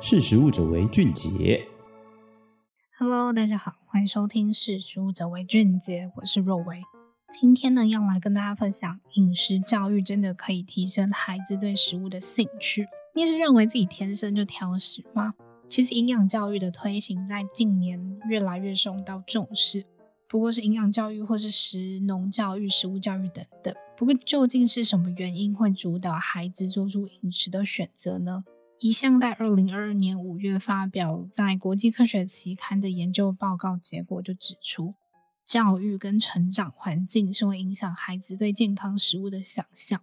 识食物者为俊杰。Hello，大家好，欢迎收听《识食物者为俊杰》，我是若薇。今天呢，要来跟大家分享，饮食教育真的可以提升孩子对食物的兴趣。你是认为自己天生就挑食吗？其实，营养教育的推行在近年越来越受到重视。不过是营养教育，或是食农教育、食物教育等等。不过，究竟是什么原因会主导孩子做出饮食的选择呢？一项在二零二二年五月发表在国际科学期刊的研究报告结果就指出，教育跟成长环境是会影响孩子对健康食物的想象。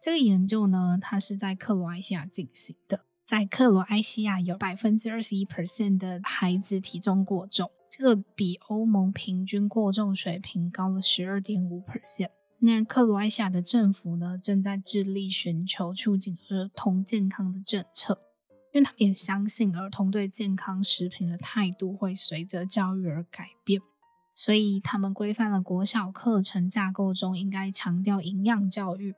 这个研究呢，它是在克罗埃西亚进行的，在克罗埃西亚有百分之二十一 percent 的孩子体重过重，这个比欧盟平均过重水平高了十二点五 percent。那克罗埃西亚的政府呢，正在致力寻求促进儿童健康的政策，因为他们也相信儿童对健康食品的态度会随着教育而改变，所以他们规范了国小课程架构中应该强调营养教育，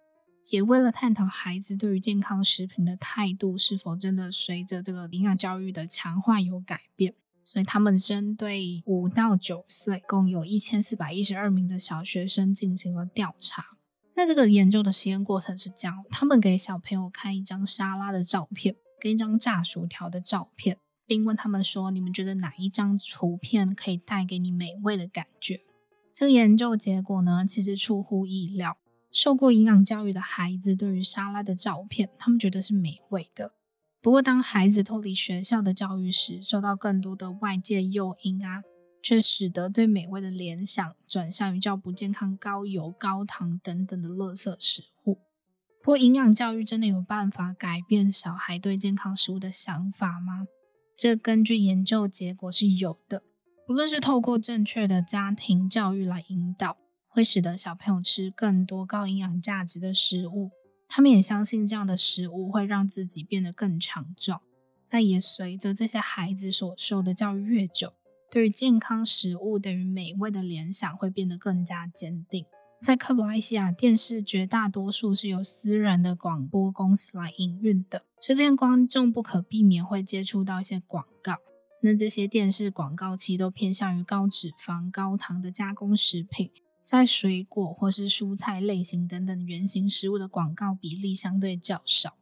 也为了探讨孩子对于健康食品的态度是否真的随着这个营养教育的强化有改变。所以他们针对五到九岁，共有一千四百一十二名的小学生进行了调查。那这个研究的实验过程是这样：他们给小朋友看一张沙拉的照片，跟一张炸薯条的照片，并问他们说：“你们觉得哪一张图片可以带给你美味的感觉？”这个研究结果呢，其实出乎意料。受过营养教育的孩子对于沙拉的照片，他们觉得是美味的。不过，当孩子脱离学校的教育时，受到更多的外界诱因啊，却使得对美味的联想转向于较不健康、高油、高糖等等的垃圾食物。不过，营养教育真的有办法改变小孩对健康食物的想法吗？这根据研究结果是有的。不论是透过正确的家庭教育来引导，会使得小朋友吃更多高营养价值的食物。他们也相信这样的食物会让自己变得更强壮，但也随着这些孩子所受的教育越久，对于健康食物等于美味的联想会变得更加坚定。在克罗埃西亚，电视绝大多数是由私人的广播公司来营运的，所以这些观众不可避免会接触到一些广告。那这些电视广告其都偏向于高脂肪、高糖的加工食品。在水果或是蔬菜类型等等圆形食物的广告比例相对较少。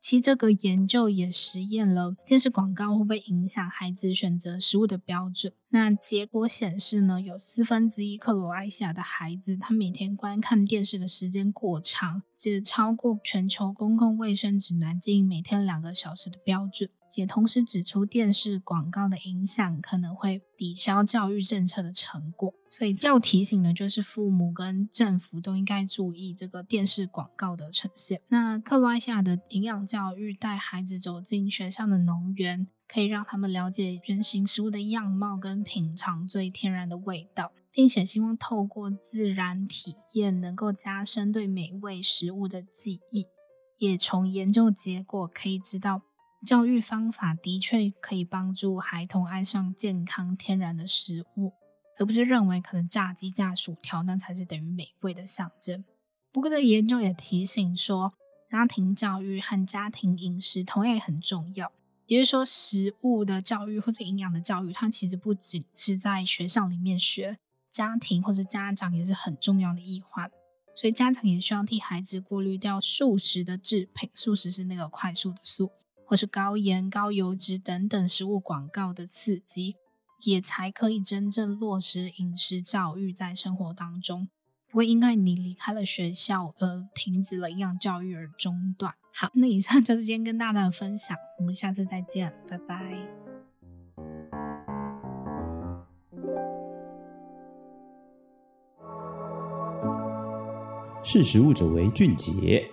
其这个研究也实验了电视广告会不会影响孩子选择食物的标准。那结果显示呢，有四分之一克罗埃西亚的孩子，他每天观看电视的时间过长，只超过全球公共卫生指南建议每天两个小时的标准。也同时指出，电视广告的影响可能会抵消教育政策的成果，所以要提醒的就是父母跟政府都应该注意这个电视广告的呈现。那克罗埃西亚的营养教育带孩子走进学校的农园，可以让他们了解原型食物的样貌跟品尝最天然的味道，并且希望透过自然体验能够加深对美味食物的记忆。也从研究结果可以知道。教育方法的确可以帮助孩童爱上健康天然的食物，而不是认为可能炸鸡、炸薯条那才是等于美味的象征。不过，这研究也提醒说，家庭教育和家庭饮食同样也很重要。也就是说，食物的教育或者营养的教育，它其实不仅是在学校里面学，家庭或者家长也是很重要的一环。所以，家长也需要替孩子过滤掉素食的制品，素食是那个快速的素。或是高盐、高油脂等等食物广告的刺激，也才可以真正落实饮食教育在生活当中，不会因为你离开了学校而停止了营养教育而中断。好，那以上就是今天跟大家的分享，我们下次再见，拜拜。识食物者为俊杰。